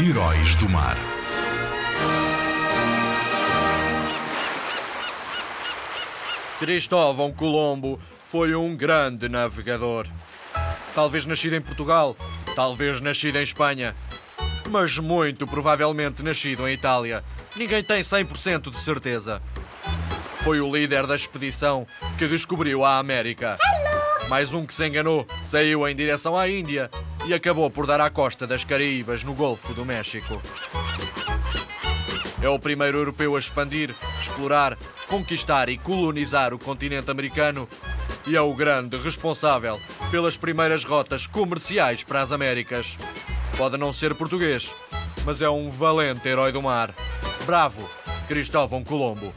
Heróis do Mar. Cristóvão Colombo foi um grande navegador. Talvez nascido em Portugal, talvez nascido em Espanha, mas muito provavelmente nascido em Itália. Ninguém tem 100% de certeza. Foi o líder da expedição que descobriu a América. Mais um que se enganou, saiu em direção à Índia e acabou por dar à costa das Caraíbas, no Golfo do México. É o primeiro europeu a expandir, explorar, conquistar e colonizar o continente americano e é o grande responsável pelas primeiras rotas comerciais para as Américas. Pode não ser português, mas é um valente herói do mar. Bravo, Cristóvão Colombo.